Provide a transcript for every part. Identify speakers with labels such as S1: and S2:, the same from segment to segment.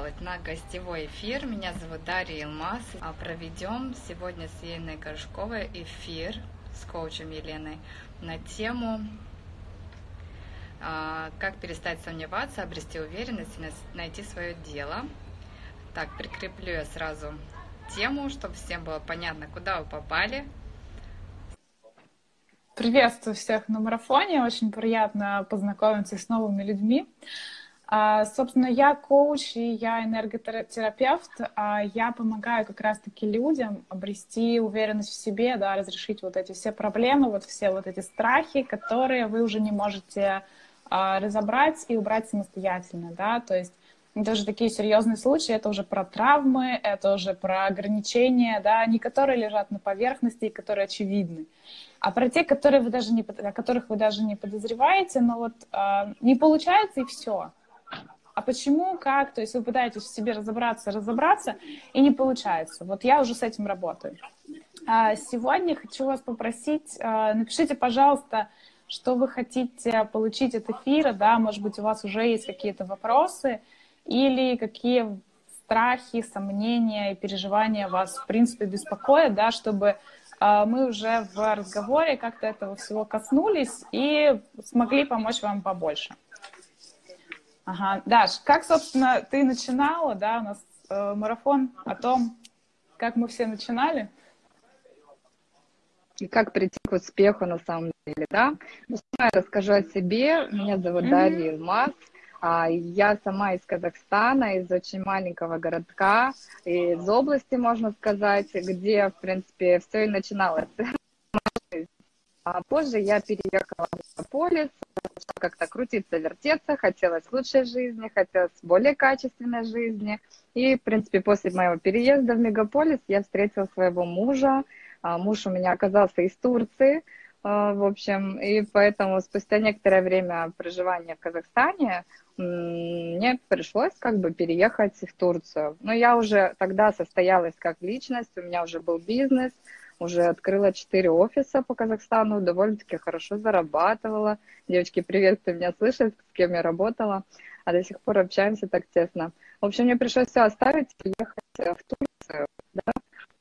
S1: пожаловать на гостевой эфир. Меня зовут Дарья Илмаз. А проведем сегодня с Еленой Горшковой эфир с коучем Еленой на тему а, как перестать сомневаться, обрести уверенность и найти свое дело. Так, прикреплю я сразу тему, чтобы всем было понятно, куда вы попали.
S2: Приветствую всех на марафоне. Очень приятно познакомиться с новыми людьми. А, собственно, я коуч и я энерготерапевт. А я помогаю как раз-таки людям обрести уверенность в себе, да, разрешить вот эти все проблемы, вот все вот эти страхи, которые вы уже не можете а, разобрать и убрать самостоятельно, да, то есть это уже такие серьезные случаи, это уже про травмы, это уже про ограничения, да, не которые лежат на поверхности и которые очевидны, а про те, которые вы даже не, о которых вы даже не подозреваете, но вот э, не получается и все а почему, как, то есть вы пытаетесь в себе разобраться, разобраться, и не получается. Вот я уже с этим работаю. А сегодня хочу вас попросить, а, напишите, пожалуйста, что вы хотите получить от эфира, да, может быть, у вас уже есть какие-то вопросы, или какие страхи, сомнения и переживания вас, в принципе, беспокоят, да, чтобы а, мы уже в разговоре как-то этого всего коснулись и смогли помочь вам побольше. Ага. Даш, как, собственно, ты начинала, да, у нас э, марафон о том, как мы все начинали?
S3: И как прийти к успеху на самом деле, да? Ну, сама я расскажу о себе. Меня зовут mm-hmm. Дарья Илмаз. А, я сама из Казахстана, из очень маленького городка, из области, можно сказать, где, в принципе, все и начиналось. А позже я переехала в Мегаполис, как-то крутиться, вертеться, хотелось лучшей жизни, хотелось более качественной жизни. И, в принципе, после моего переезда в Мегаполис я встретила своего мужа. А, муж у меня оказался из Турции, а, в общем, и поэтому спустя некоторое время проживания в Казахстане мне пришлось как бы переехать в Турцию. Но я уже тогда состоялась как личность, у меня уже был бизнес – уже открыла четыре офиса по Казахстану, довольно-таки хорошо зарабатывала. Девочки, привет, кто меня слышит, с кем я работала, а до сих пор общаемся так тесно. В общем, мне пришлось все оставить и ехать э, в Турцию, да,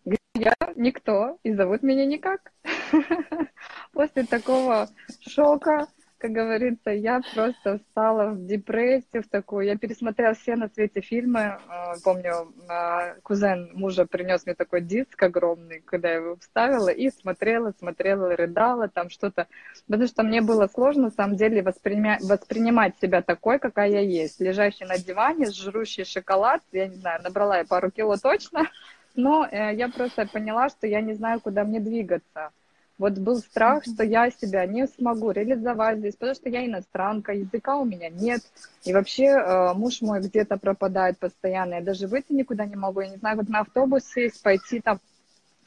S3: где я никто, и зовут меня никак. После такого шока как говорится, я просто встала в депрессию, в такую. Я пересмотрела все на свете фильмы. А, помню, а, кузен мужа принес мне такой диск огромный, когда я его вставила, и смотрела, смотрела, рыдала, там что-то. Потому что мне было сложно, на самом деле, воспринимать, воспринимать себя такой, какая я есть. Лежащий на диване, жрущий шоколад, я не знаю, набрала я пару кило точно, но э, я просто поняла, что я не знаю, куда мне двигаться. Вот был страх, что я себя не смогу реализовать здесь, потому что я иностранка, языка у меня нет. И вообще э, муж мой где-то пропадает постоянно. Я даже выйти никуда не могу. Я не знаю, как на автобус сесть, пойти там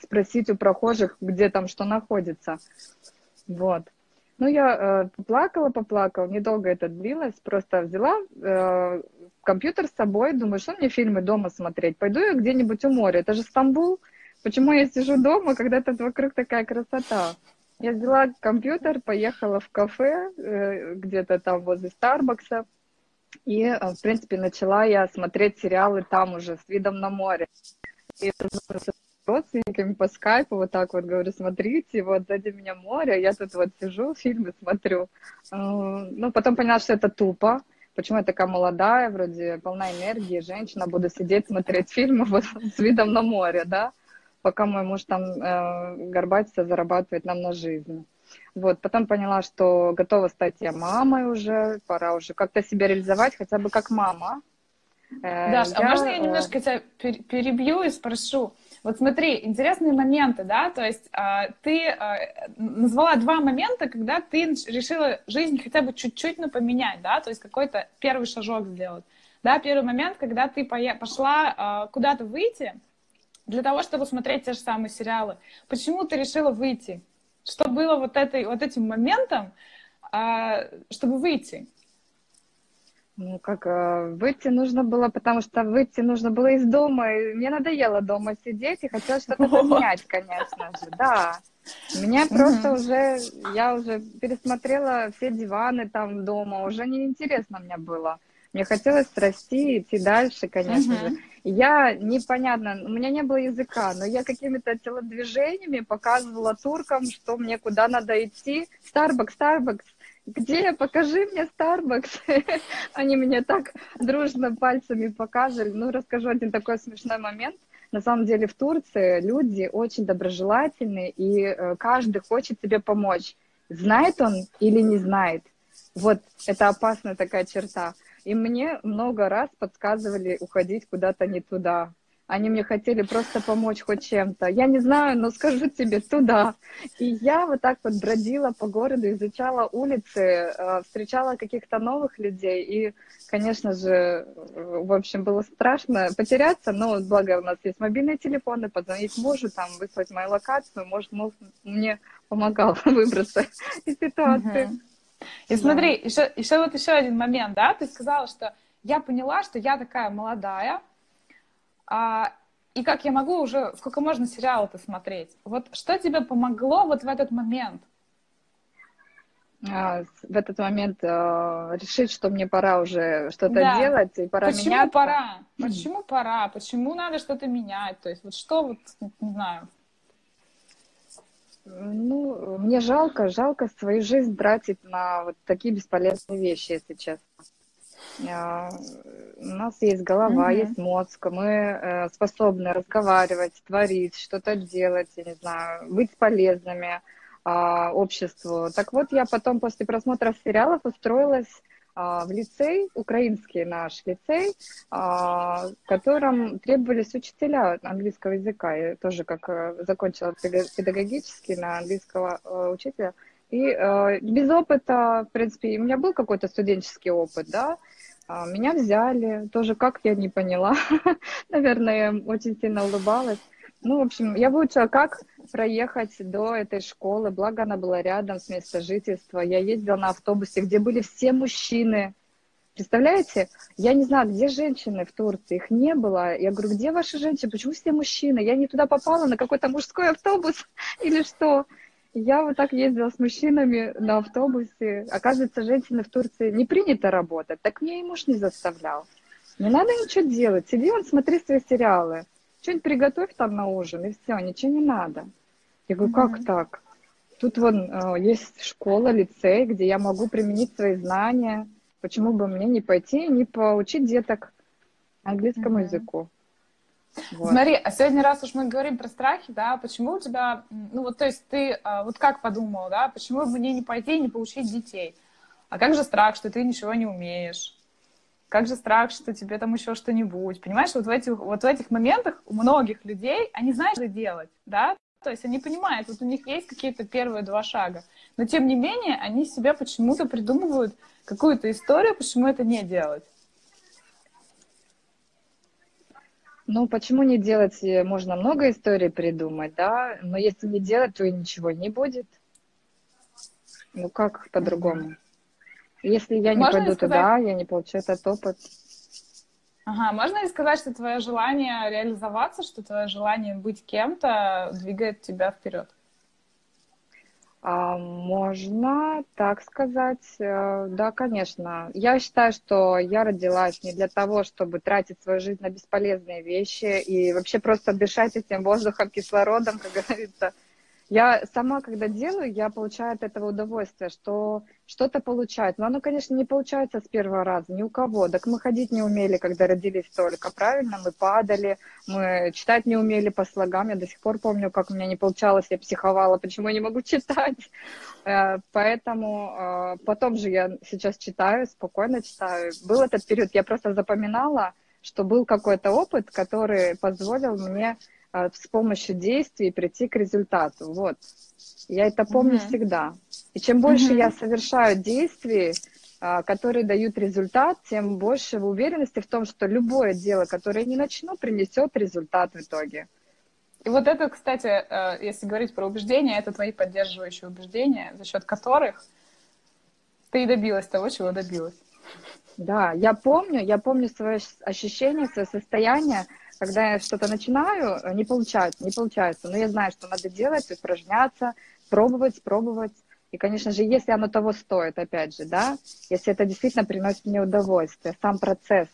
S3: спросить у прохожих, где там что находится. Вот. Ну, я э, поплакала, поплакала. Недолго это длилось. Просто взяла э, компьютер с собой. Думаю, что мне фильмы дома смотреть? Пойду я где-нибудь у моря. Это же Стамбул. Почему я сижу дома, когда тут вокруг такая красота? Я взяла компьютер, поехала в кафе, э, где-то там возле Старбакса, и, э, в принципе, начала я смотреть сериалы там уже, с видом на море. И с родственниками по скайпу вот так вот говорю, смотрите, вот сзади меня море, я тут вот сижу, фильмы смотрю. Э, ну, потом поняла, что это тупо, почему я такая молодая, вроде полна энергии, женщина, буду сидеть, смотреть фильмы вот с видом на море, да пока мой муж там э, горбатится, зарабатывает нам на жизнь. Вот, потом поняла, что готова стать я мамой уже, пора уже как-то себя реализовать, хотя бы как мама.
S2: Э, Даш, а я... а можно я немножко тебя перебью и спрошу? Вот смотри, интересные моменты, да, то есть э, ты э, назвала два момента, когда ты решила жизнь хотя бы чуть-чуть ну, поменять, да, то есть какой-то первый шажок сделать. Да, первый момент, когда ты пошла э, куда-то выйти, для того, чтобы смотреть те же самые сериалы. Почему ты решила выйти? Что было вот, этой, вот этим моментом, а, чтобы выйти?
S3: Ну, как э, выйти нужно было, потому что выйти нужно было из дома. И мне надоело дома сидеть, и хотелось что-то поменять, конечно же, да. Меня просто уже, я уже пересмотрела все диваны там дома, уже неинтересно мне было. Мне хотелось расти, идти дальше, конечно uh-huh. же. Я непонятно, у меня не было языка, но я какими-то телодвижениями показывала туркам, что мне куда надо идти. Starbucks, Starbucks, где, покажи мне Starbucks. Они мне так дружно пальцами показывали. Ну, расскажу один такой смешной момент. На самом деле в Турции люди очень доброжелательные, и э, каждый хочет тебе помочь. Знает он или не знает. Вот это опасная такая черта. И мне много раз подсказывали уходить куда-то не туда. Они мне хотели просто помочь хоть чем-то. Я не знаю, но скажу тебе туда. И я вот так вот бродила по городу, изучала улицы, э, встречала каких-то новых людей. И, конечно же, в общем, было страшно потеряться, но благо у нас есть мобильные телефоны, позвонить мужу, там, выслать мою локацию, может, муж мне помогал выбраться из ситуации. Угу.
S2: И смотри, да. еще, еще вот еще один момент, да, ты сказала, что я поняла, что я такая молодая, а, и как я могу уже, сколько можно сериал это смотреть? Вот что тебе помогло вот в этот момент?
S3: А, в этот момент а, решить, что мне пора уже что-то да. делать и пора
S2: Почему
S3: меняться.
S2: пора? Почему пора? Почему надо что-то менять? То есть вот что вот, не знаю.
S3: Ну, мне жалко, жалко свою жизнь тратить на вот такие бесполезные вещи, если честно. А, у нас есть голова, mm-hmm. есть мозг, мы э, способны разговаривать, творить, что-то делать, я не знаю, быть полезными а, обществу. Так вот, я потом после просмотра сериалов устроилась в лицей, украинский наш лицей, в котором требовались учителя английского языка. Я тоже как э, закончила педагогический на английского э, учителя. И э, без опыта, в принципе, у меня был какой-то студенческий опыт, да, а, меня взяли, тоже как я не поняла. Наверное, очень сильно улыбалась. Ну, в общем, я выучила, как проехать до этой школы, благо она была рядом с местом жительства. Я ездила на автобусе, где были все мужчины. Представляете? Я не знаю, где женщины в Турции, их не было. Я говорю, где ваши женщины? Почему все мужчины? Я не туда попала, на какой-то мужской автобус или что? Я вот так ездила с мужчинами на автобусе. Оказывается, женщины в Турции не принято работать. Так мне и муж не заставлял. Не надо ничего делать. Сиди он, смотри свои сериалы. Что-нибудь приготовь там на ужин, и все, ничего не надо. Я говорю, как mm-hmm. так? Тут вон э, есть школа, лицей, где я могу применить свои знания. Почему бы мне не пойти и не поучить деток английскому mm-hmm. языку?
S2: Вот. Смотри, а сегодня, раз уж мы говорим про страхи, да, почему у тебя, ну вот, то есть ты а, вот как подумал, да, почему мне не пойти и не получить детей? А как же страх, что ты ничего не умеешь? Как же страх, что тебе там еще что-нибудь? Понимаешь, вот в этих, вот в этих моментах у многих людей, они знают, что делать, да, то есть они понимают, вот у них есть какие-то первые два шага, но тем не менее они себе почему-то придумывают какую-то историю, почему это не делать.
S3: Ну, почему не делать? Э, можно много историй придумать, да, но если не делать, то и ничего не будет. Ну, как по-другому? Если я не можно пойду сказать... туда, я не получу этот опыт.
S2: Ага, можно ли сказать, что твое желание реализоваться, что твое желание быть кем-то двигает тебя вперед?
S3: А, можно так сказать, э, да, конечно. Я считаю, что я родилась не для того, чтобы тратить свою жизнь на бесполезные вещи и вообще просто дышать этим воздухом, кислородом, как говорится, я сама, когда делаю, я получаю от этого удовольствие, что что-то получать. Но оно, конечно, не получается с первого раза, ни у кого. Так мы ходить не умели, когда родились только, правильно? Мы падали, мы читать не умели по слогам. Я до сих пор помню, как у меня не получалось, я психовала, почему я не могу читать. Э, поэтому э, потом же я сейчас читаю, спокойно читаю. Был этот период, я просто запоминала, что был какой-то опыт, который позволил мне с помощью действий прийти к результату. Вот. Я это помню mm-hmm. всегда. И чем больше mm-hmm. я совершаю действий, а, которые дают результат, тем больше в уверенности в том, что любое дело, которое я не начну, принесет результат в итоге.
S2: И вот это, кстати, э, если говорить про убеждения, это твои поддерживающие убеждения, за счет которых ты и добилась того, чего добилась.
S3: Да, я помню, я помню свое ощущение, свое состояние, когда я что-то начинаю, не получается, не получается. Но я знаю, что надо делать, упражняться, пробовать, пробовать. И, конечно же, если оно того стоит, опять же, да, если это действительно приносит мне удовольствие, сам процесс,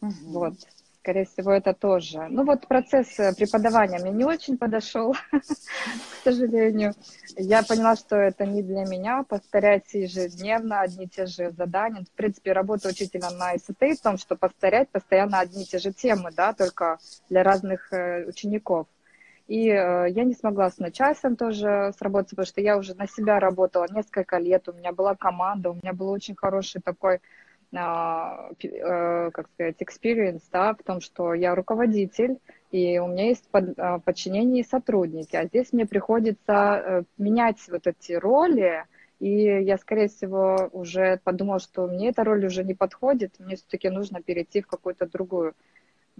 S3: угу. вот, скорее всего, это тоже. Ну вот процесс э, преподавания мне не очень подошел, к сожалению. Я поняла, что это не для меня, повторять ежедневно одни и те же задания. В принципе, работа учителя на ИСТ в том, что повторять постоянно одни и те же темы, да, только для разных э, учеников. И э, я не смогла с начальством тоже сработать, потому что я уже на себя работала несколько лет, у меня была команда, у меня был очень хороший такой как сказать, experience, да, в том, что я руководитель, и у меня есть под, а, подчинение и сотрудники, а здесь мне приходится э, менять вот эти роли, и я, скорее всего, уже подумала, что мне эта роль уже не подходит, мне все-таки нужно перейти в какую-то другую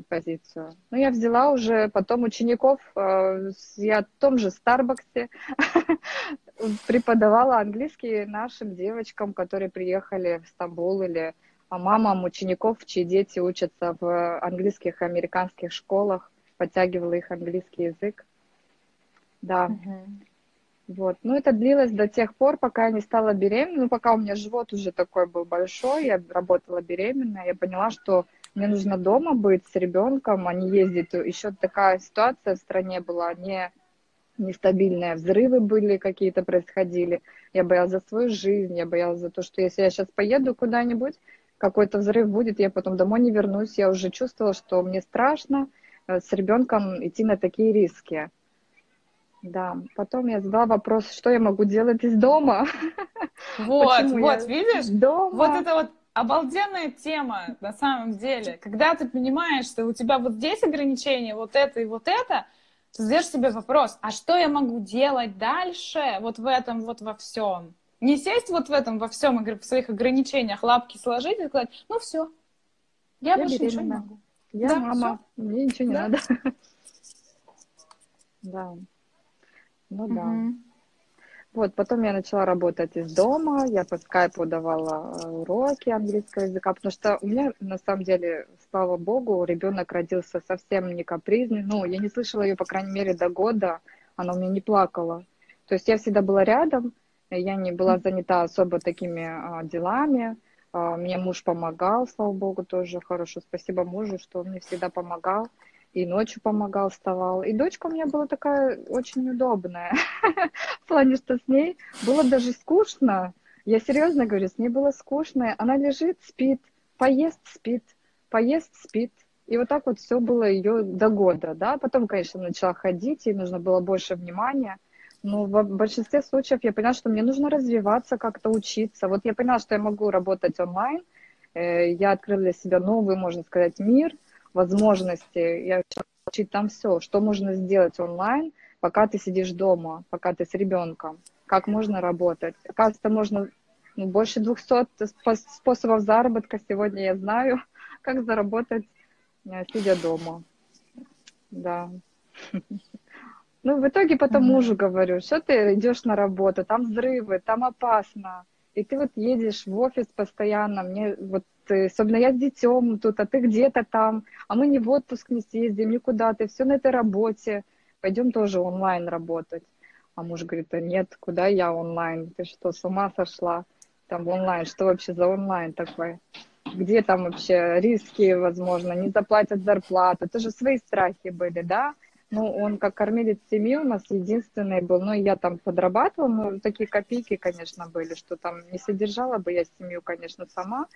S3: позицию. Ну, я взяла уже потом учеников, э, я в том же Старбаксе преподавала английский нашим девочкам, которые приехали в Стамбул или мамам учеников, чьи дети учатся в английских и американских школах, подтягивала их английский язык. Да. Uh-huh. Вот. Ну, это длилось до тех пор, пока я не стала беременной. Ну, пока у меня живот уже такой был большой, я работала беременная, я поняла, что мне нужно дома быть с ребенком, а не ездить. Еще такая ситуация в стране была не нестабильная, взрывы были какие-то происходили. Я боялась за свою жизнь, я боялась за то, что если я сейчас поеду куда-нибудь, какой-то взрыв будет, я потом домой не вернусь. Я уже чувствовала, что мне страшно э, с ребенком идти на такие риски. Да, потом я задала вопрос, что я могу делать из дома.
S2: Вот, вот, видишь? Дома. Вот это вот обалденная тема на самом деле. Когда ты понимаешь, что у тебя вот здесь ограничения, вот это и вот это, ты задаешь себе вопрос, а что я могу делать дальше вот в этом вот во всем? Не сесть вот в этом во всем, в своих ограничениях, лапки сложить и сказать, ну все, я, я больше беременна. ничего не могу.
S3: Я да, мама, все. мне ничего не да. надо. Да. Ну да. Вот, потом я начала работать из дома, я по скайпу давала э, уроки английского языка, потому что у меня, на самом деле, слава богу, ребенок родился совсем не капризный, ну, я не слышала ее, по крайней мере, до года, она у меня не плакала. То есть я всегда была рядом, я не была занята особо такими а, делами, а, мне муж помогал, слава богу, тоже хорошо, спасибо мужу, что он мне всегда помогал и ночью помогал, вставал. И дочка у меня была такая очень удобная. В плане, что с ней было даже скучно. Я серьезно говорю, с ней было скучно. Она лежит, спит, поест, спит, поест, спит. И вот так вот все было ее до года, да. Потом, конечно, начала ходить, ей нужно было больше внимания. Но в большинстве случаев я поняла, что мне нужно развиваться, как-то учиться. Вот я поняла, что я могу работать онлайн. Э, я открыла для себя новый, можно сказать, мир – возможности. Я учить там все, что можно сделать онлайн, пока ты сидишь дома, пока ты с ребенком, как можно работать. Оказывается, можно ну, больше 200 способов заработка сегодня я знаю, как заработать, э, сидя дома. Да. Ну, в итоге потом мужу говорю, что ты идешь на работу, там взрывы, там опасно. И ты вот едешь в офис постоянно, мне вот особенно я с детем тут, а ты где-то там, а мы не в отпуск не съездим, никуда, ты все на этой работе, пойдем тоже онлайн работать. А муж говорит, а нет, куда я онлайн, ты что, с ума сошла? Там онлайн, что вообще за онлайн такое? Где там вообще риски, возможно, не заплатят зарплату? Это же свои страхи были, да? Ну, он как кормилец семьи у нас единственный был. Ну, я там подрабатывала, но такие копейки, конечно, были, что там не содержала бы я семью, конечно, сама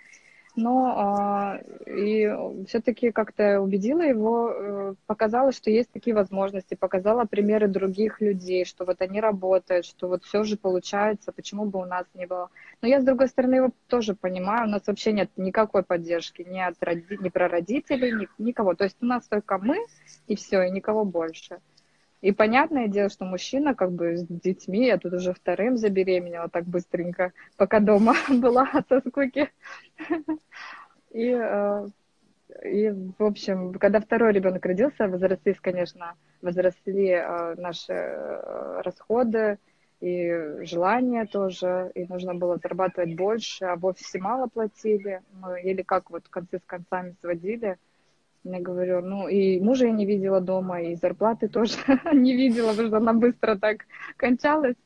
S3: но а, и все-таки как-то убедила его, э, показала, что есть такие возможности, показала примеры других людей, что вот они работают, что вот все же получается, почему бы у нас не было. Но я, с другой стороны, его тоже понимаю, у нас вообще нет никакой поддержки ни, от роди... ни про родителей, ни... никого. То есть у нас только мы и все, и никого больше. И понятное дело, что мужчина как бы с детьми, я тут уже вторым забеременела так быстренько, пока дома была со скуки. И, э, и, в общем, когда второй ребенок родился, возросли, конечно, возросли э, наши э, расходы и желания тоже, и нужно было зарабатывать больше, а в офисе мало платили, мы еле как вот концы с концами сводили, я говорю, ну и мужа я не видела дома, и зарплаты тоже не видела, потому что она быстро так кончалась.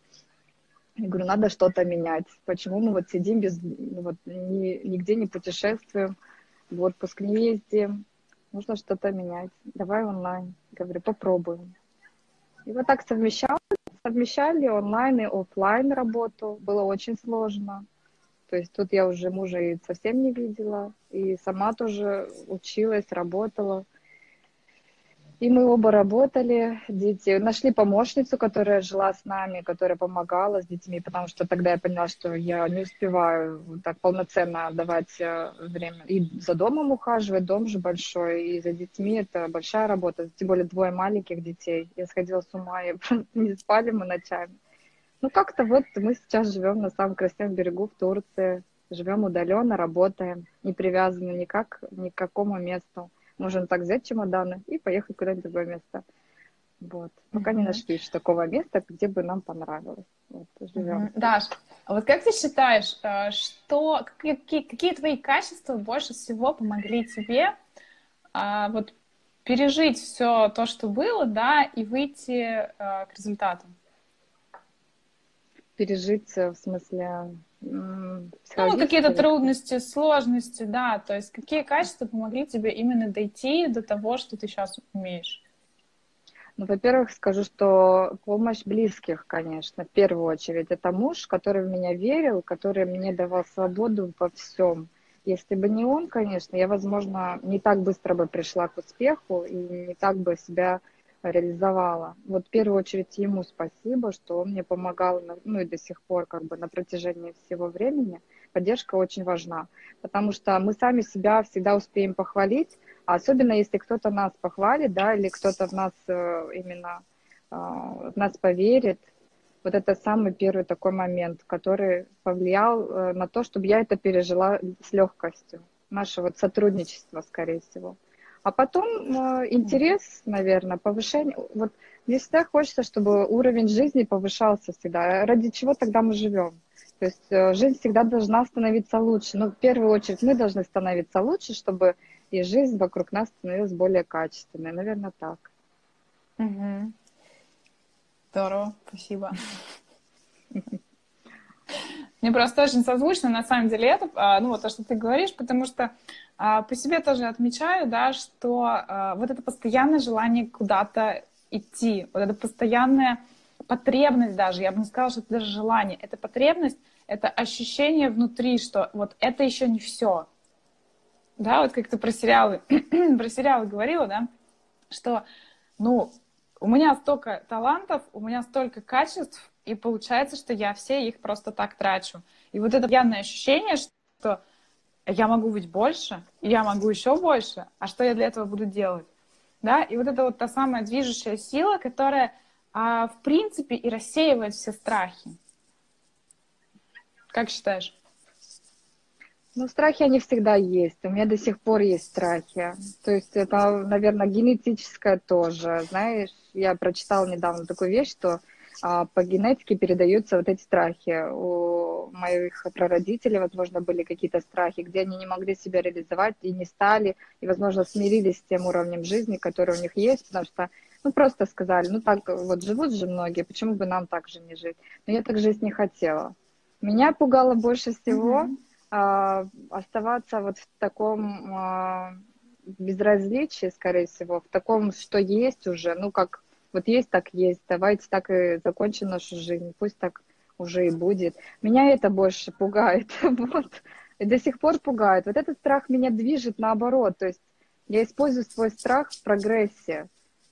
S3: Я говорю, надо что-то менять. Почему мы вот сидим без, вот, ни, нигде не путешествуем, в отпуск не ездим, нужно что-то менять. Давай онлайн. Говорю, попробуем. И вот так совмещали, совмещали онлайн и офлайн работу. Было очень сложно. То есть тут я уже мужа и совсем не видела. И сама тоже училась, работала. И мы оба работали, дети, нашли помощницу, которая жила с нами, которая помогала с детьми, потому что тогда я поняла, что я не успеваю так полноценно отдавать э, время. И за домом ухаживать, дом же большой, и за детьми это большая работа, тем более двое маленьких детей. Я сходила с ума, и не спали мы ночами. Ну как-то вот мы сейчас живем на самом красивом берегу в Турции, живем удаленно, работаем, не привязаны никак ни к какому месту Можем так взять чемоданы и поехать куда-нибудь в другое место. Вот. Пока mm-hmm. не нашли еще такого места, где бы нам понравилось. Вот, живем.
S2: Mm-hmm. Даш, а вот как ты считаешь, э, что какие, какие твои качества больше всего помогли тебе а, вот пережить все то, что было, да, и выйти а, к результату?
S3: Пережить в смысле
S2: ну, какие-то трудности, сложности, да. То есть какие качества помогли тебе именно дойти до того, что ты сейчас умеешь?
S3: Ну, во-первых, скажу, что помощь близких, конечно, в первую очередь. Это муж, который в меня верил, который мне давал свободу во всем. Если бы не он, конечно, я, возможно, не так быстро бы пришла к успеху и не так бы себя реализовала. Вот в первую очередь ему спасибо, что он мне помогал, ну и до сих пор как бы на протяжении всего времени. Поддержка очень важна, потому что мы сами себя всегда успеем похвалить, а особенно если кто-то нас похвалит, да, или кто-то в нас э, именно э, в нас поверит. Вот это самый первый такой момент, который повлиял э, на то, чтобы я это пережила с легкостью. Наше вот сотрудничество, скорее всего. А потом э, интерес, наверное, повышение. Вот мне всегда хочется, чтобы уровень жизни повышался всегда. Ради чего тогда мы живем? То есть э, жизнь всегда должна становиться лучше. Но в первую очередь мы должны становиться лучше, чтобы и жизнь вокруг нас становилась более качественной. Наверное, так.
S2: Угу. Здорово, спасибо. Мне просто очень созвучно, на самом деле, это, а, ну, вот то, что ты говоришь, потому что по себе тоже отмечаю, да, что а, вот это постоянное желание куда-то идти, вот это постоянная потребность даже, я бы не сказала, что это даже желание, это потребность, это ощущение внутри, что вот это еще не все. Да, вот как ты про сериалы, про сериалы говорила, да, что, ну, у меня столько талантов, у меня столько качеств, и получается, что я все их просто так трачу. И вот это явное ощущение, что я могу быть больше, я могу еще больше, а что я для этого буду делать? Да, и вот это вот та самая движущая сила, которая, а, в принципе, и рассеивает все страхи. Как считаешь?
S3: Ну, страхи, они всегда есть. У меня до сих пор есть страхи. То есть это, наверное, генетическое тоже. Знаешь, я прочитала недавно такую вещь, что а, по генетике передаются вот эти страхи. У моих прародителей, возможно, были какие-то страхи, где они не могли себя реализовать и не стали, и, возможно, смирились с тем уровнем жизни, который у них есть, потому что, ну, просто сказали, ну, так вот живут же многие, почему бы нам так же не жить? Но я так жить не хотела. Меня пугало больше всего mm-hmm. а, оставаться вот в таком а, безразличии, скорее всего, в таком, что есть уже, ну, как вот есть так есть, давайте так и закончим нашу жизнь, пусть так уже и будет. Меня это больше пугает, вот, и до сих пор пугает. Вот этот страх меня движет наоборот, то есть я использую свой страх в прогрессе.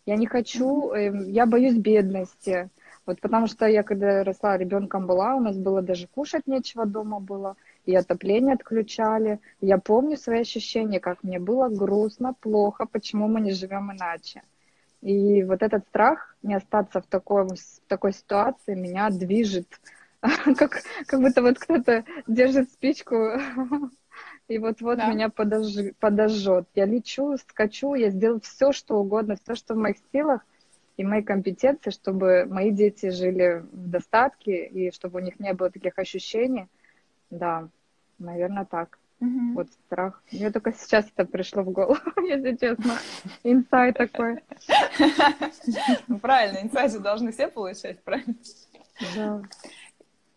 S3: Я не хочу, эм, я боюсь бедности, вот потому что я, когда росла ребенком была, у нас было даже кушать нечего дома было, и отопление отключали. Я помню свои ощущения, как мне было грустно, плохо, почему мы не живем иначе. И вот этот страх не остаться в, такой, в такой ситуации меня движет, как, как будто вот кто-то держит спичку и вот-вот да. меня подож... подожжет. Я лечу, скачу, я сделаю все, что угодно, все, что в моих силах и мои компетенции, чтобы мои дети жили в достатке и чтобы у них не было таких ощущений. Да, наверное, так. Угу. Вот страх. Мне только сейчас это пришло в голову, если честно. Инсайт такой.
S2: Ну, правильно, инсайты должны все получать, правильно?
S3: Да.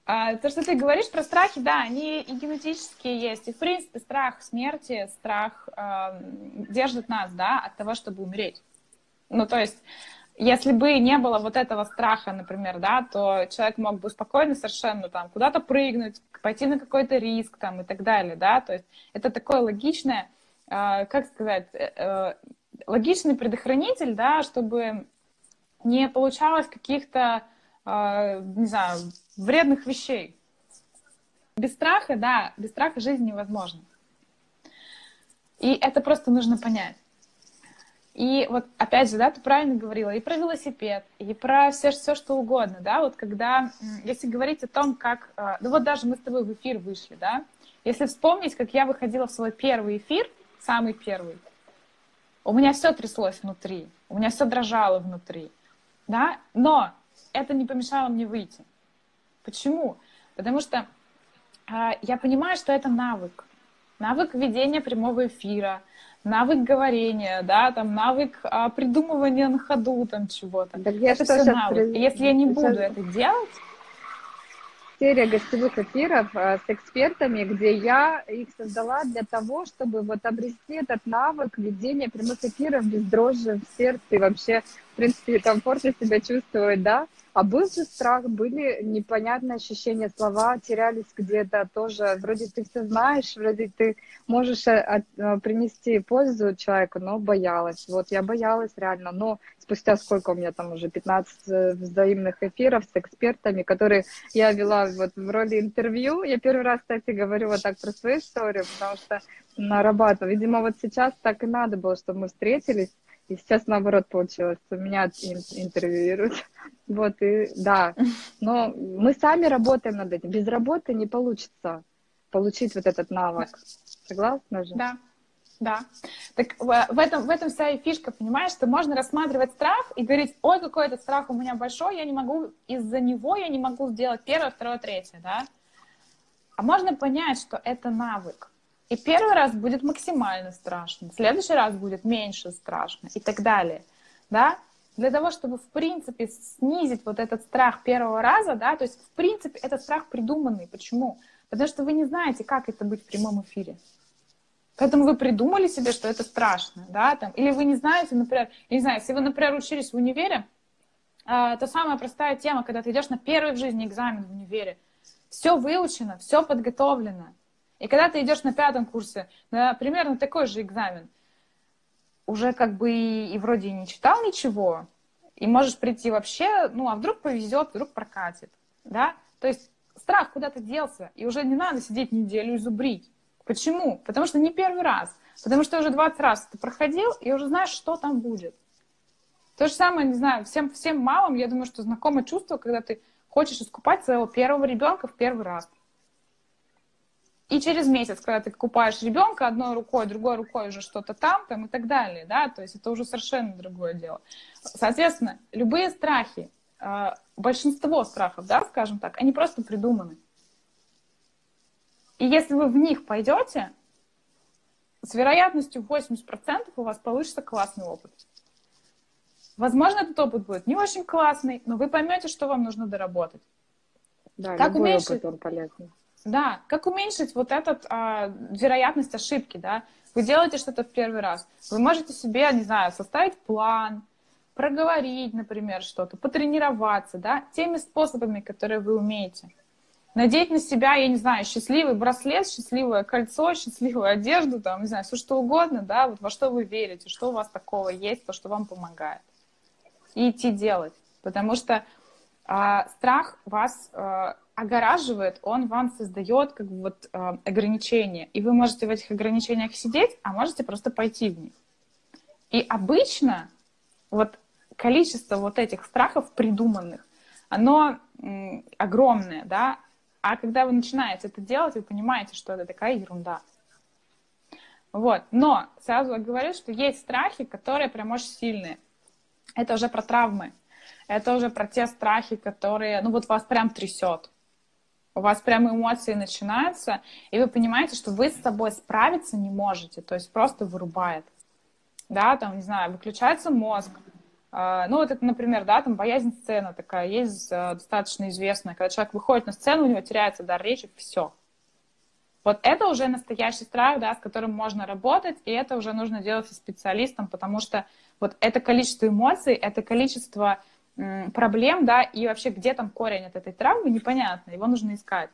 S2: А, то, что ты говоришь про страхи, да, они и генетические есть. И, в принципе, страх смерти, страх э, держит нас, да, от того, чтобы умереть. Ну, то есть, если бы не было вот этого страха, например, да, то человек мог бы спокойно совершенно там куда-то прыгнуть, пойти на какой-то риск там и так далее, да, то есть это такое логичное, э, как сказать, э, э логичный предохранитель, да, чтобы не получалось каких-то, не знаю, вредных вещей. Без страха, да, без страха жизнь невозможна. И это просто нужно понять. И вот опять же, да, ты правильно говорила и про велосипед, и про все, все что угодно, да, вот когда, если говорить о том, как, э, ну вот даже мы с тобой в эфир вышли, да, если вспомнить, как я выходила в свой первый эфир, самый первый, у меня все тряслось внутри, у меня все дрожало внутри, да, но это не помешало мне выйти. Почему? Потому что а, я понимаю, что это навык. Навык ведения прямого эфира, навык говорения, да, там навык а, придумывания на ходу там чего-то.
S3: Так я
S2: это все навык. При... Если я не буду сейчас... это делать,
S3: серия гостевых эфиров э, с экспертами, где я их создала для того, чтобы вот обрести этот навык ведения прямых эфиров без дрожи в сердце и вообще, в принципе, комфортно себя чувствовать, да. А был же страх, были непонятные ощущения, слова терялись где-то тоже. Вроде ты все знаешь, вроде ты можешь э, э, принести пользу человеку, но боялась. Вот я боялась реально, но спустя сколько у меня там уже 15 э, взаимных эфиров с экспертами, которые я вела вот в роли интервью. Я первый раз, кстати, говорю вот так про свою историю, потому что нарабатываю. Видимо, вот сейчас так и надо было, чтобы мы встретились, и сейчас наоборот получилось, меня интервьюируют. Вот, и да. Но мы сами работаем над этим. Без работы не получится получить вот этот навык. Согласна же?
S2: Да. Да. Так в этом, в этом вся и фишка, понимаешь, что можно рассматривать страх и говорить, ой, какой этот страх у меня большой, я не могу, из-за него я не могу сделать первое, второе, третье, да. А можно понять, что это навык. И первый раз будет максимально страшно, в следующий раз будет меньше страшно и так далее, да. Для того, чтобы, в принципе, снизить вот этот страх первого раза, да, то есть, в принципе, этот страх придуманный. Почему? Потому что вы не знаете, как это быть в прямом эфире. Поэтому вы придумали себе, что это страшно, да, там, или вы не знаете, например, я не знаю, если вы, например, учились в универе, э, то самая простая тема, когда ты идешь на первый в жизни экзамен в универе, все выучено, все подготовлено. И когда ты идешь на пятом курсе на примерно такой же экзамен, уже как бы и, и вроде и не читал ничего, и можешь прийти вообще, ну, а вдруг повезет, вдруг прокатит, да? То есть страх куда-то делся, и уже не надо сидеть неделю и зубрить. Почему? Потому что не первый раз. Потому что уже 20 раз ты проходил и уже знаешь, что там будет. То же самое, не знаю, всем, всем мамам, я думаю, что знакомое чувство, когда ты хочешь искупать своего первого ребенка в первый раз. И через месяц, когда ты купаешь ребенка одной рукой, другой рукой уже что-то там, там и так далее, да, то есть это уже совершенно другое дело. Соответственно, любые страхи, э, большинство страхов, да, скажем так, они просто придуманы. И если вы в них пойдете, с вероятностью 80% у вас получится классный опыт. Возможно, этот опыт будет не очень классный, но вы поймете, что вам нужно доработать.
S3: Да, как любой уменьшить... опыт он полезный.
S2: Да, как уменьшить вот эту а, вероятность ошибки, да? Вы делаете что-то в первый раз. Вы можете себе, не знаю, составить план, проговорить, например, что-то, потренироваться, да, теми способами, которые вы умеете надеть на себя, я не знаю, счастливый браслет, счастливое кольцо, счастливую одежду, там, не знаю, все что угодно, да, вот во что вы верите, что у вас такого есть, то, что вам помогает. И идти делать. Потому что а, страх вас а, огораживает, он вам создает как бы вот а, ограничения. И вы можете в этих ограничениях сидеть, а можете просто пойти в них. И обычно вот количество вот этих страхов придуманных, оно огромное, да, а когда вы начинаете это делать, вы понимаете, что это такая ерунда. Вот. Но сразу говорю, что есть страхи, которые прям очень сильные. Это уже про травмы. Это уже про те страхи, которые, ну вот вас прям трясет. У вас прям эмоции начинаются, и вы понимаете, что вы с собой справиться не можете, то есть просто вырубает. Да, там, не знаю, выключается мозг, ну, вот это, например, да, там боязнь сцены такая есть а, достаточно известная, когда человек выходит на сцену, у него теряется дар речи, все. Вот это уже настоящий страх, да, с которым можно работать, и это уже нужно делать со специалистом, потому что вот это количество эмоций, это количество проблем, да, и вообще где там корень от этой травмы, непонятно, его нужно искать.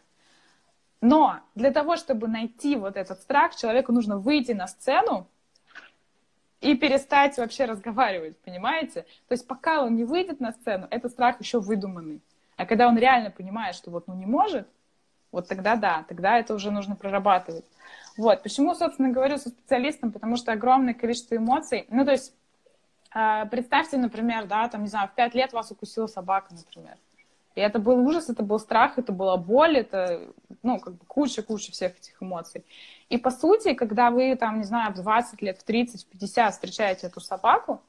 S2: Но для того, чтобы найти вот этот страх, человеку нужно выйти на сцену и перестать вообще разговаривать, понимаете? То есть пока он не выйдет на сцену, этот страх еще выдуманный. А когда он реально понимает, что вот ну не может, вот тогда да, тогда это уже нужно прорабатывать. Вот, почему, собственно, говорю со специалистом, потому что огромное количество эмоций, ну, то есть, э, представьте, например, да, там, не знаю, в пять лет вас укусила собака, например. И это был ужас, это был страх, это была боль, это, ну, как бы куча-куча всех этих эмоций. И, по сути, когда вы, там, не знаю, в 20 лет, в 30, в 50 встречаете эту собаку,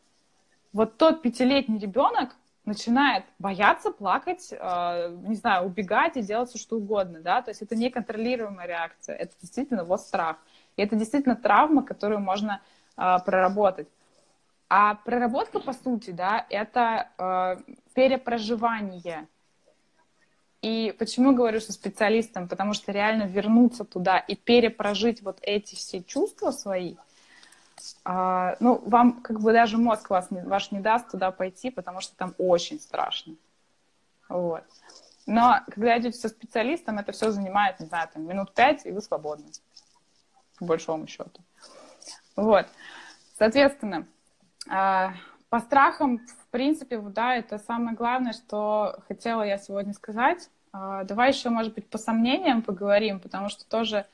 S2: вот тот пятилетний ребенок, начинает бояться, плакать, э, не знаю, убегать и делать все, что угодно, да, то есть это неконтролируемая реакция, это действительно вот страх, и это действительно травма, которую можно э, проработать. А проработка, по сути, да, это э, перепроживание. И почему говорю со специалистом? Потому что реально вернуться туда и перепрожить вот эти все чувства свои – а, ну, вам как бы даже мозг вас не, ваш не даст туда пойти, потому что там очень страшно. Вот. Но когда идете со специалистом, это все занимает, не знаю, там, минут пять, и вы свободны. По большому счету. Вот. Соответственно, а, по страхам, в принципе, да, это самое главное, что хотела я сегодня сказать. А, давай еще, может быть, по сомнениям поговорим, потому что тоже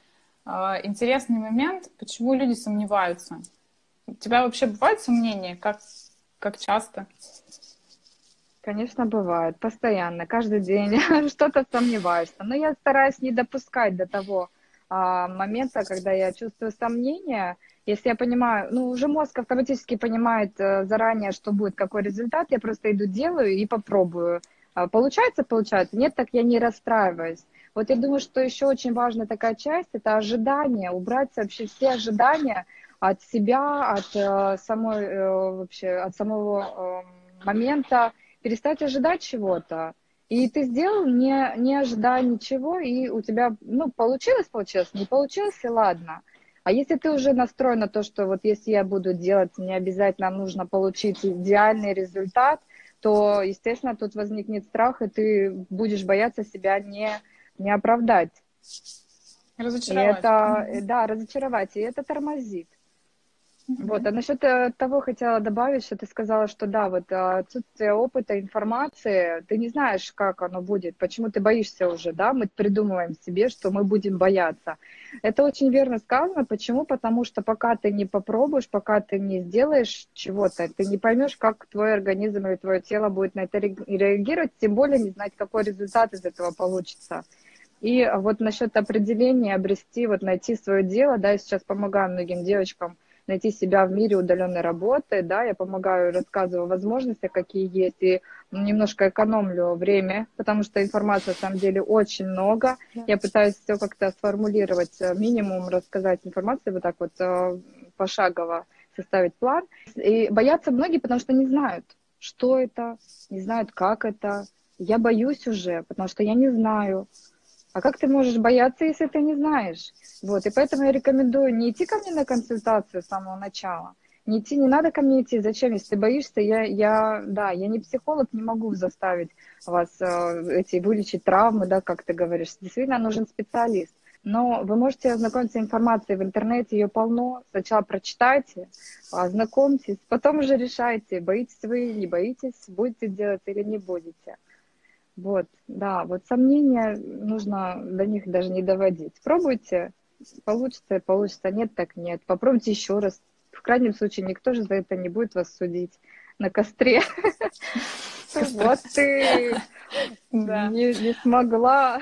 S2: интересный момент, почему люди сомневаются. У тебя вообще бывают сомнения? Как, как часто?
S3: Конечно, бывает. Постоянно, каждый день что-то сомневаешься. Но я стараюсь не допускать до того а, момента, когда я чувствую сомнения. Если я понимаю, ну, уже мозг автоматически понимает а, заранее, что будет, какой результат, я просто иду, делаю и попробую. А, получается, получается. Нет, так я не расстраиваюсь. Вот я думаю, что еще очень важная такая часть – это ожидание, убрать вообще все ожидания – от себя, от э, самой э, вообще, от самого э, момента, перестать ожидать чего-то. И ты сделал, не, не ожидая ничего, и у тебя, ну, получилось, получилось, не получилось, и ладно. А если ты уже настроен на то, что вот если я буду делать, мне обязательно нужно получить идеальный результат, то, естественно, тут возникнет страх, и ты будешь бояться себя не, не оправдать.
S2: Разочаровать.
S3: И это, да, разочаровать, и это тормозит. Вот, а насчет э, того хотела добавить, что ты сказала, что да, вот э, отсутствие опыта, информации, ты не знаешь, как оно будет, почему ты боишься уже, да, мы придумываем себе, что мы будем бояться. Это очень верно сказано, почему? Потому что пока ты не попробуешь, пока ты не сделаешь чего-то, ты не поймешь, как твой организм или твое тело будет на это реагировать, тем более не знать, какой результат из этого получится. И вот насчет определения, обрести, вот найти свое дело, да, я сейчас помогаю многим девочкам, найти себя в мире удаленной работы, да, я помогаю, рассказываю возможности, какие есть, и немножко экономлю время, потому что информации, на самом деле, очень много. Я пытаюсь все как-то сформулировать, э, минимум рассказать информации, вот так вот э, пошагово составить план. И боятся многие, потому что не знают, что это, не знают, как это. Я боюсь уже, потому что я не знаю. А как ты можешь бояться, если ты не знаешь? Вот, и поэтому я рекомендую не идти ко мне на консультацию с самого начала. Не идти, не надо ко мне идти. Зачем? Если ты боишься, я, я, да, я не психолог, не могу заставить вас э, эти вылечить травмы, да, как ты говоришь. Действительно нужен специалист. Но вы можете ознакомиться с информацией в интернете, ее полно. Сначала прочитайте, ознакомьтесь, потом уже решайте, боитесь вы, не боитесь, будете делать или не будете. Вот, да, вот сомнения нужно до них даже не доводить. Пробуйте, получится, получится, нет, так нет. Попробуйте еще раз. В крайнем случае никто же за это не будет вас судить на костре. Вот ты не смогла.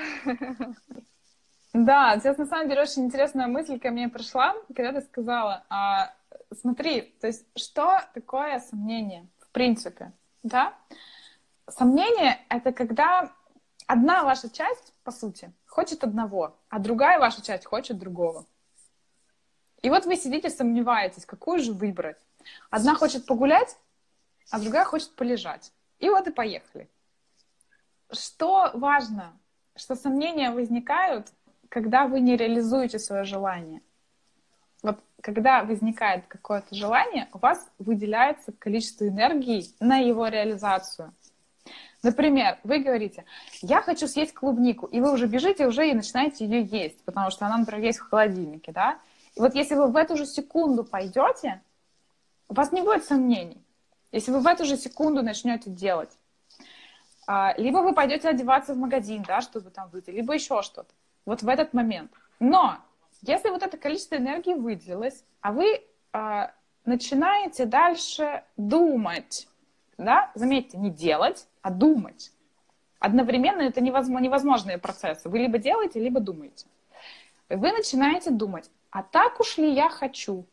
S2: Да, сейчас на самом деле очень интересная мысль ко мне пришла, когда ты сказала, а, смотри, то есть что такое сомнение в принципе, да? Сомнение — это когда одна ваша часть, по сути, хочет одного, а другая ваша часть хочет другого. И вот вы сидите, сомневаетесь, какую же выбрать. Одна хочет погулять, а другая хочет полежать. И вот и поехали. Что важно, что сомнения возникают, когда вы не реализуете свое желание. Вот когда возникает какое-то желание, у вас выделяется количество энергии на его реализацию. Например, вы говорите, я хочу съесть клубнику, и вы уже бежите уже и начинаете ее есть, потому что она, например, есть в холодильнике, да? И вот если вы в эту же секунду пойдете, у вас не будет сомнений. Если вы в эту же секунду начнете делать, а, либо вы пойдете одеваться в магазин, да, чтобы там выйти, либо еще что-то. Вот в этот момент. Но если вот это количество энергии выделилось, а вы а, начинаете дальше думать, да, заметьте, не делать, а думать. Одновременно это невозможные процессы. Вы либо делаете, либо думаете. Вы начинаете думать, а так уж ли я хочу?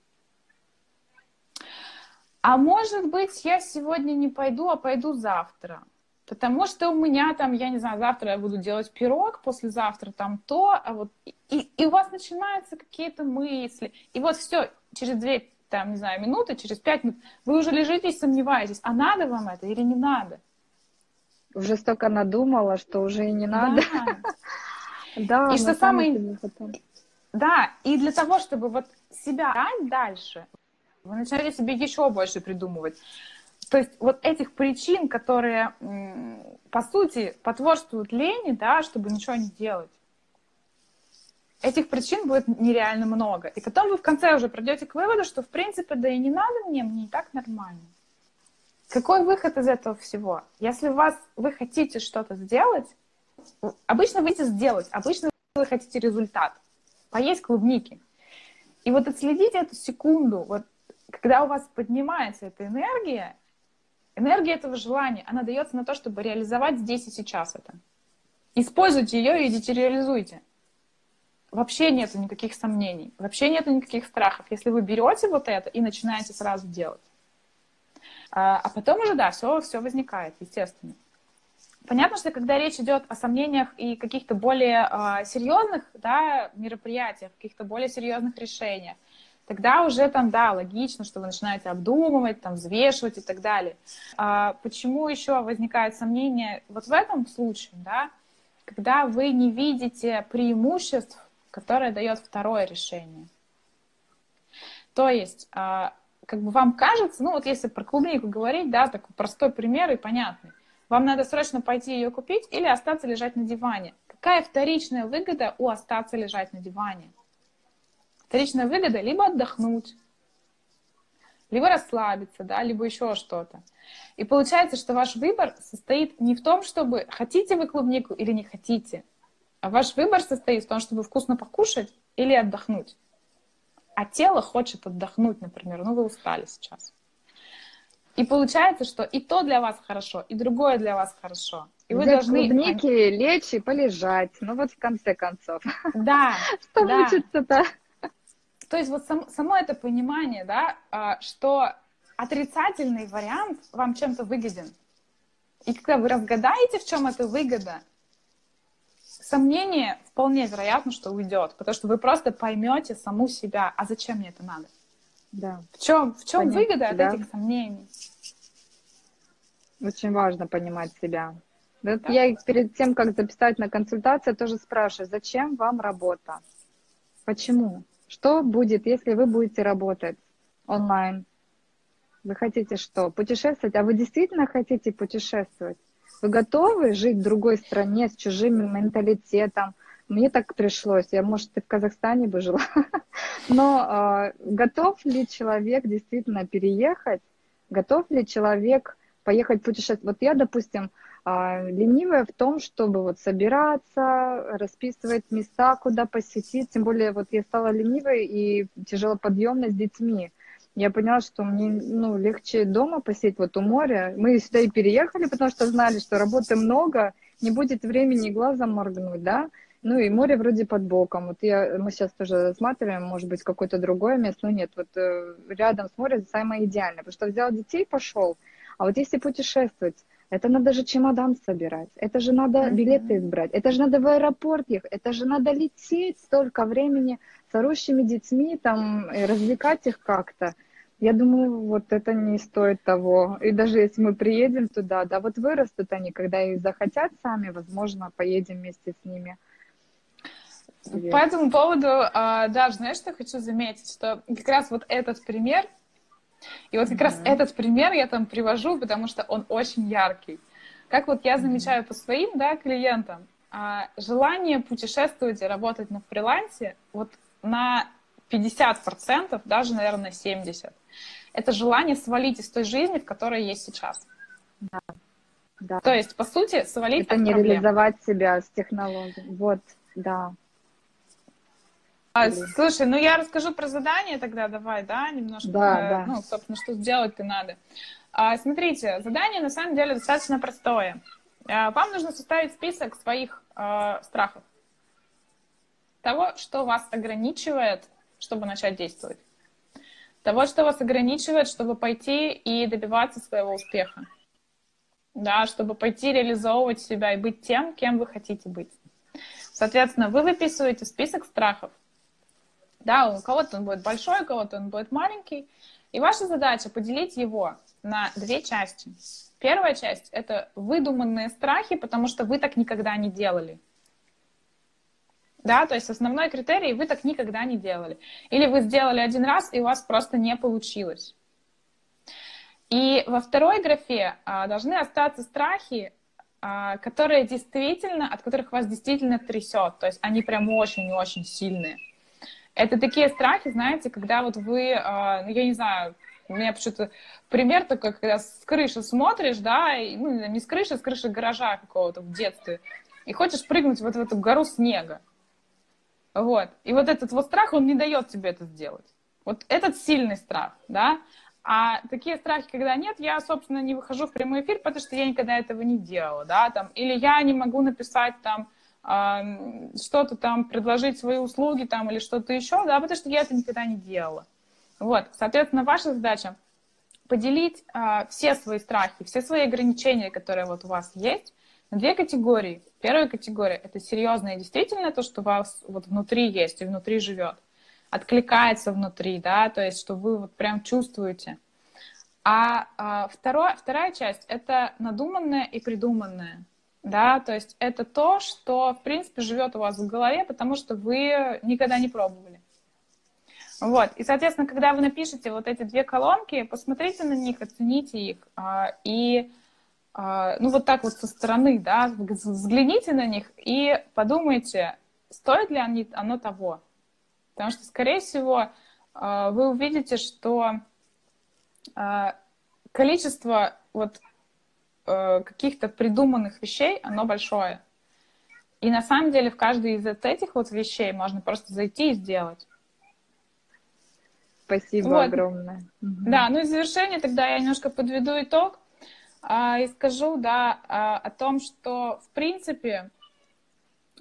S2: А может быть, я сегодня не пойду, а пойду завтра. Потому что у меня там, я не знаю, завтра я буду делать пирог, послезавтра там то, а вот и, и у вас начинаются какие-то мысли. И вот все, через две, там, не знаю, минуты, через пять минут, вы уже лежите и сомневаетесь, а надо вам это или не надо
S3: уже столько надумала, что уже и не надо.
S2: Да, и что самое... Да, и для того, чтобы вот себя дать дальше, вы начинаете себе еще больше придумывать. То есть вот этих причин, которые, по сути, потворствуют лени, да, чтобы ничего не делать, этих причин будет нереально много. И потом вы в конце уже придете к выводу, что, в принципе, да и не надо мне, мне и так нормально. Какой выход из этого всего? Если вас, вы хотите что-то сделать, обычно вы хотите сделать, обычно вы хотите результат. Поесть клубники. И вот отследите эту секунду, вот когда у вас поднимается эта энергия, энергия этого желания, она дается на то, чтобы реализовать здесь и сейчас это. Используйте ее и идите реализуйте. Вообще нету никаких сомнений, вообще нету никаких страхов, если вы берете вот это и начинаете сразу делать. А, а потом уже, да, все, все возникает, естественно. Понятно, что когда речь идет о сомнениях и каких-то более э, серьезных да, мероприятиях, каких-то более серьезных решениях, тогда уже там, да, логично, что вы начинаете обдумывать, там, взвешивать и так далее. А почему еще возникают сомнения вот в этом случае, да, когда вы не видите преимуществ, которые дает второе решение. То есть а, как бы вам кажется, ну вот если про клубнику говорить, да, такой простой пример и понятный. Вам надо срочно пойти ее купить или остаться лежать на диване. Какая вторичная выгода у остаться лежать на диване? Вторичная выгода либо отдохнуть, либо расслабиться, да, либо еще что-то. И получается, что ваш выбор состоит не в том, чтобы хотите вы клубнику или не хотите, а ваш выбор состоит в том, чтобы вкусно покушать или отдохнуть а тело хочет отдохнуть, например, ну вы устали сейчас. И получается, что и то для вас хорошо, и другое для вас хорошо. И
S3: вы Взять должны... клубники, лечь и полежать. Ну вот в конце концов.
S2: Да.
S3: Что да. получится-то?
S2: То есть вот сам, само это понимание, да, а, что отрицательный вариант вам чем-то выгоден. И когда вы разгадаете, в чем эта выгода, сомнение вполне вероятно, что уйдет, потому что вы просто поймете саму себя, а зачем мне это надо? Да. В чем, в чем выгода от этих сомнений?
S3: Очень важно понимать себя. Да? Я перед тем, как записать на консультацию, тоже спрашиваю, зачем вам работа? Почему? Что будет, если вы будете работать онлайн? Вы хотите что? Путешествовать? А вы действительно хотите путешествовать? Вы готовы жить в другой стране с чужим менталитетом? Мне так пришлось. Я, может, и в Казахстане бы жила. Но э, готов ли человек действительно переехать? Готов ли человек поехать путешествовать? Вот я, допустим, э, ленивая в том, чтобы вот собираться, расписывать места, куда посетить. Тем более вот я стала ленивой и тяжелоподъемной с детьми я поняла, что мне ну, легче дома посидеть вот у моря. Мы сюда и переехали, потому что знали, что работы много, не будет времени глазом моргнуть, да. Ну и море вроде под боком. Вот я, мы сейчас тоже рассматриваем, может быть, какое-то другое место, но нет, вот э, рядом с морем самое идеальное, потому что взял детей, пошел. А вот если путешествовать, это надо же чемодан собирать, это же надо билеты избрать, это же надо в аэропорт ехать, это же надо лететь столько времени с орущими детьми, там, развлекать их как-то. Я думаю, вот это не стоит того. И даже если мы приедем туда, да, вот вырастут они, когда их захотят сами, возможно, поедем вместе с ними.
S2: По этому поводу, а, да, знаешь, что я хочу заметить, что как раз вот этот пример, и вот как mm-hmm. раз этот пример я там привожу, потому что он очень яркий. Как вот я замечаю по своим, да, клиентам, а, желание путешествовать и работать на фрилансе вот на 50%, даже, наверное, 70%. Это желание свалить из той жизни, в которой есть сейчас.
S3: Да. да.
S2: То есть, по сути, свалить
S3: Это не проблем. реализовать себя с технологией. Вот, да.
S2: А, слушай, ну я расскажу про задание тогда, давай, да, немножко.
S3: Да, э, да.
S2: Ну, собственно, что сделать-то надо. А, смотрите, задание на самом деле достаточно простое. А, вам нужно составить список своих э, страхов. Того, что вас ограничивает, чтобы начать действовать. Того, что вас ограничивает, чтобы пойти и добиваться своего успеха. Да, чтобы пойти реализовывать себя и быть тем, кем вы хотите быть. Соответственно, вы выписываете список страхов. Да, у кого-то он будет большой, у кого-то он будет маленький. И ваша задача поделить его на две части. Первая часть — это выдуманные страхи, потому что вы так никогда не делали. Да, то есть основной критерий — вы так никогда не делали. Или вы сделали один раз, и у вас просто не получилось. И во второй графе а, должны остаться страхи, а, которые действительно, от которых вас действительно трясет. То есть они прям очень-очень сильные. Это такие страхи, знаете, когда вот вы, а, ну, я не знаю, у меня почему-то пример такой, когда с крыши смотришь, да, и, ну, не с крыши, а с крыши гаража какого-то в детстве, и хочешь прыгнуть вот в эту гору снега. Вот. И вот этот вот страх, он не дает тебе это сделать. Вот этот сильный страх, да. А такие страхи, когда нет, я, собственно, не выхожу в прямой эфир, потому что я никогда этого не делала, да, там, или я не могу написать там э, что-то там, предложить свои услуги там или что-то еще, да, потому что я это никогда не делала. Вот, соответственно, ваша задача поделить э, все свои страхи, все свои ограничения, которые вот у вас есть, две категории. Первая категория — это серьезное действительно то, что у вас вот внутри есть и внутри живет, откликается внутри, да, то есть что вы вот прям чувствуете. А, а второе, вторая часть — это надуманное и придуманное, да, то есть это то, что, в принципе, живет у вас в голове, потому что вы никогда не пробовали. Вот, и, соответственно, когда вы напишете вот эти две колонки, посмотрите на них, оцените их, а, и ну вот так вот со стороны, да, взгляните на них и подумайте, стоит ли они, оно того. Потому что, скорее всего, а, вы увидите, что а, количество вот каких-то придуманных вещей, оно большое. И на самом деле в каждой из этих вот вещей можно просто зайти и сделать.
S3: Спасибо вот. огромное.
S2: Да, ну и в завершение тогда я немножко подведу итог. А, и скажу, да, а, о том, что, в принципе,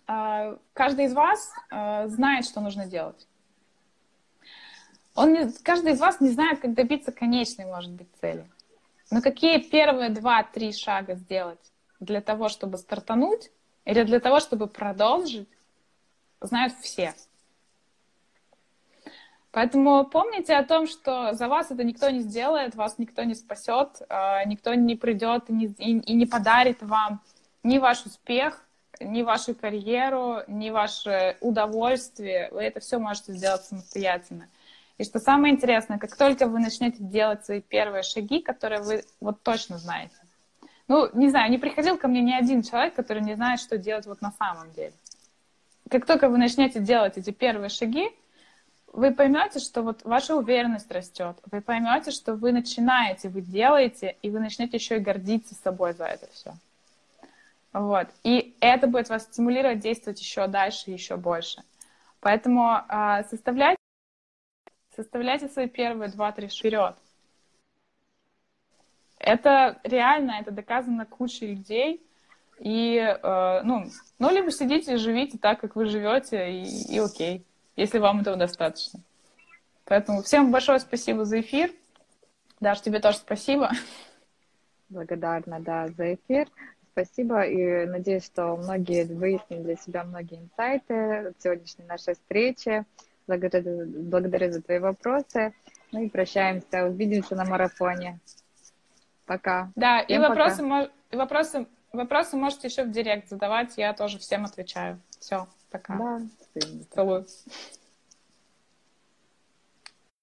S2: а, каждый из вас знает, что нужно делать. Он не, каждый из вас не знает, как добиться конечной, может быть, цели. Но какие первые два-три шага сделать для того, чтобы стартануть, или для того, чтобы продолжить, знают все. Поэтому помните о том, что за вас это никто не сделает, вас никто не спасет, а, никто не придет и не, и, и не подарит вам ни ваш успех, ни вашу карьеру, ни ваше удовольствие. Вы это все можете сделать самостоятельно. И что самое интересное, как только вы начнете делать свои первые шаги, которые вы вот точно знаете. Ну, не знаю, не приходил ко мне ни один человек, который не знает, что делать вот на самом деле. Как только вы начнете делать эти первые шаги, вы поймете, что вот ваша уверенность растет, вы поймете, что вы начинаете, вы делаете, и вы начнете еще и гордиться собой за это все. Вот. И это будет вас стимулировать действовать еще дальше, еще больше. Поэтому э, составляйте, составляйте свои первые два-три вперед. Это реально, это доказано кучей людей. И, э, ну, ну, либо сидите и живите так, как вы живете, и, и окей если вам этого достаточно. Поэтому всем большое спасибо за эфир. Даш, тебе тоже спасибо.
S3: Благодарна, да, за эфир. Спасибо и надеюсь, что многие выяснили для себя многие инсайты в сегодняшней нашей встрече. Благодарю, благодарю за твои вопросы. Ну и прощаемся. Увидимся на марафоне. Пока.
S2: Да,
S3: Всем
S2: и вопросы,
S3: пока.
S2: и вопросы, вопросы можете еще в директ задавать, я тоже всем отвечаю. Все, пока.
S3: Да, сын.
S2: Целую.